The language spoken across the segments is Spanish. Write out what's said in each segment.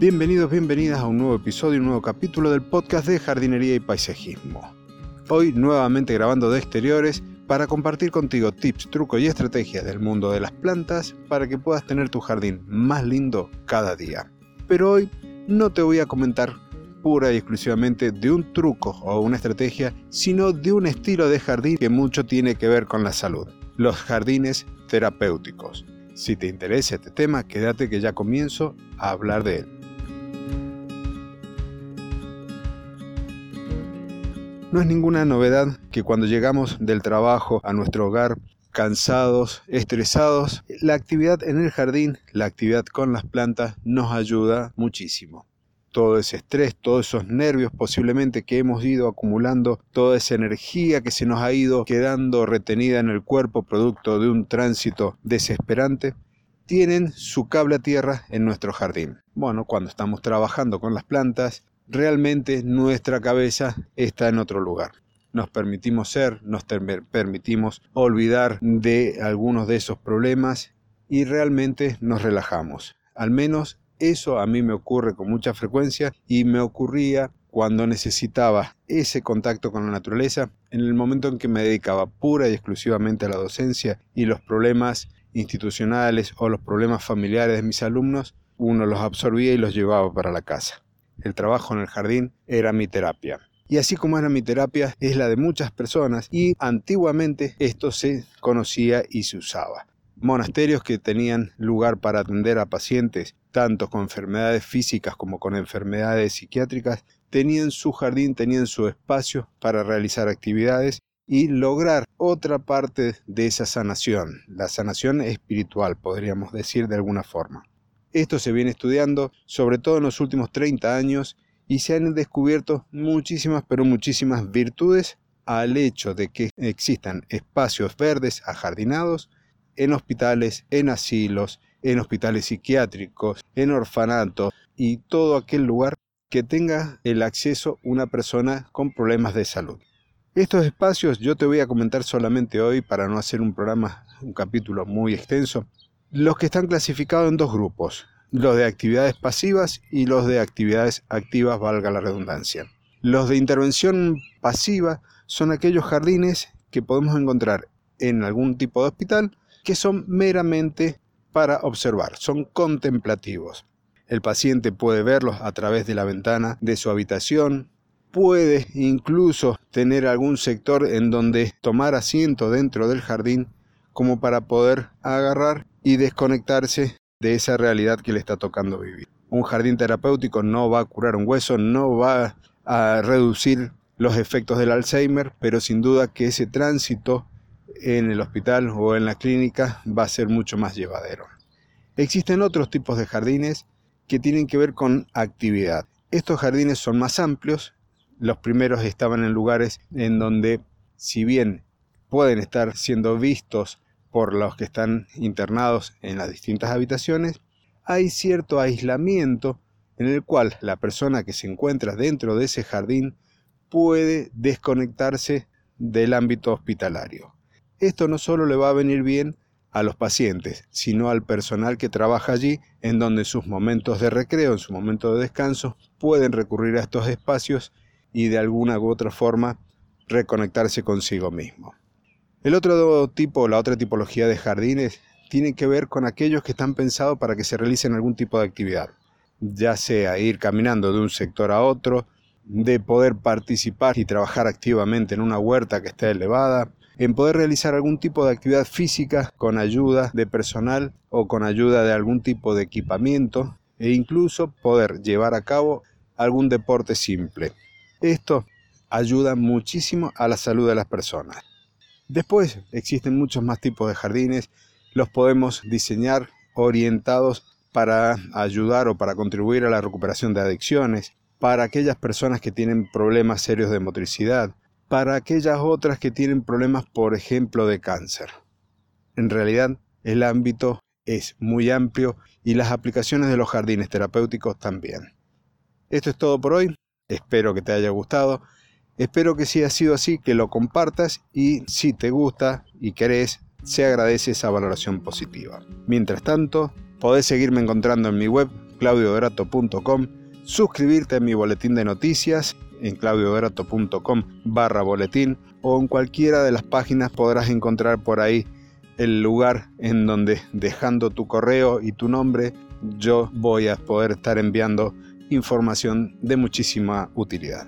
Bienvenidos, bienvenidas a un nuevo episodio, un nuevo capítulo del podcast de jardinería y paisajismo. Hoy nuevamente grabando de exteriores para compartir contigo tips, trucos y estrategias del mundo de las plantas para que puedas tener tu jardín más lindo cada día. Pero hoy no te voy a comentar pura y exclusivamente de un truco o una estrategia, sino de un estilo de jardín que mucho tiene que ver con la salud, los jardines terapéuticos. Si te interesa este tema, quédate que ya comienzo a hablar de él. No es ninguna novedad que cuando llegamos del trabajo a nuestro hogar cansados, estresados, la actividad en el jardín, la actividad con las plantas nos ayuda muchísimo. Todo ese estrés, todos esos nervios posiblemente que hemos ido acumulando, toda esa energía que se nos ha ido quedando retenida en el cuerpo producto de un tránsito desesperante, tienen su cable a tierra en nuestro jardín. Bueno, cuando estamos trabajando con las plantas, realmente nuestra cabeza está en otro lugar. Nos permitimos ser, nos permitimos olvidar de algunos de esos problemas y realmente nos relajamos. Al menos eso a mí me ocurre con mucha frecuencia y me ocurría cuando necesitaba ese contacto con la naturaleza en el momento en que me dedicaba pura y exclusivamente a la docencia y los problemas institucionales o los problemas familiares de mis alumnos, uno los absorbía y los llevaba para la casa. El trabajo en el jardín era mi terapia. Y así como era mi terapia, es la de muchas personas y antiguamente esto se conocía y se usaba. Monasterios que tenían lugar para atender a pacientes, tanto con enfermedades físicas como con enfermedades psiquiátricas, tenían su jardín, tenían su espacio para realizar actividades y lograr otra parte de esa sanación, la sanación espiritual, podríamos decir de alguna forma. Esto se viene estudiando sobre todo en los últimos 30 años y se han descubierto muchísimas, pero muchísimas virtudes al hecho de que existan espacios verdes ajardinados en hospitales, en asilos, en hospitales psiquiátricos, en orfanatos y todo aquel lugar que tenga el acceso una persona con problemas de salud. Estos espacios yo te voy a comentar solamente hoy para no hacer un programa, un capítulo muy extenso, los que están clasificados en dos grupos, los de actividades pasivas y los de actividades activas, valga la redundancia. Los de intervención pasiva son aquellos jardines que podemos encontrar en algún tipo de hospital que son meramente para observar, son contemplativos. El paciente puede verlos a través de la ventana de su habitación, puede incluso tener algún sector en donde tomar asiento dentro del jardín como para poder agarrar y desconectarse de esa realidad que le está tocando vivir. Un jardín terapéutico no va a curar un hueso, no va a reducir los efectos del Alzheimer, pero sin duda que ese tránsito en el hospital o en la clínica va a ser mucho más llevadero. Existen otros tipos de jardines que tienen que ver con actividad. Estos jardines son más amplios, los primeros estaban en lugares en donde, si bien pueden estar siendo vistos por los que están internados en las distintas habitaciones, hay cierto aislamiento en el cual la persona que se encuentra dentro de ese jardín puede desconectarse del ámbito hospitalario. Esto no solo le va a venir bien a los pacientes, sino al personal que trabaja allí, en donde en sus momentos de recreo, en su momento de descanso, pueden recurrir a estos espacios y de alguna u otra forma reconectarse consigo mismo. El otro tipo, la otra tipología de jardines, tiene que ver con aquellos que están pensados para que se realicen algún tipo de actividad, ya sea ir caminando de un sector a otro, de poder participar y trabajar activamente en una huerta que esté elevada, en poder realizar algún tipo de actividad física con ayuda de personal o con ayuda de algún tipo de equipamiento e incluso poder llevar a cabo algún deporte simple. Esto ayuda muchísimo a la salud de las personas. Después existen muchos más tipos de jardines, los podemos diseñar orientados para ayudar o para contribuir a la recuperación de adicciones, para aquellas personas que tienen problemas serios de motricidad, para aquellas otras que tienen problemas, por ejemplo, de cáncer. En realidad, el ámbito es muy amplio y las aplicaciones de los jardines terapéuticos también. Esto es todo por hoy, espero que te haya gustado. Espero que si ha sido así, que lo compartas y si te gusta y querés, se agradece esa valoración positiva. Mientras tanto, podés seguirme encontrando en mi web claudiodorato.com, suscribirte a mi boletín de noticias en claudiodorato.com barra boletín o en cualquiera de las páginas podrás encontrar por ahí el lugar en donde dejando tu correo y tu nombre yo voy a poder estar enviando información de muchísima utilidad.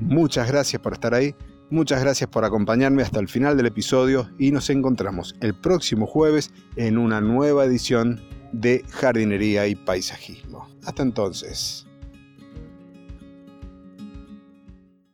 Muchas gracias por estar ahí, muchas gracias por acompañarme hasta el final del episodio y nos encontramos el próximo jueves en una nueva edición de jardinería y paisajismo. Hasta entonces.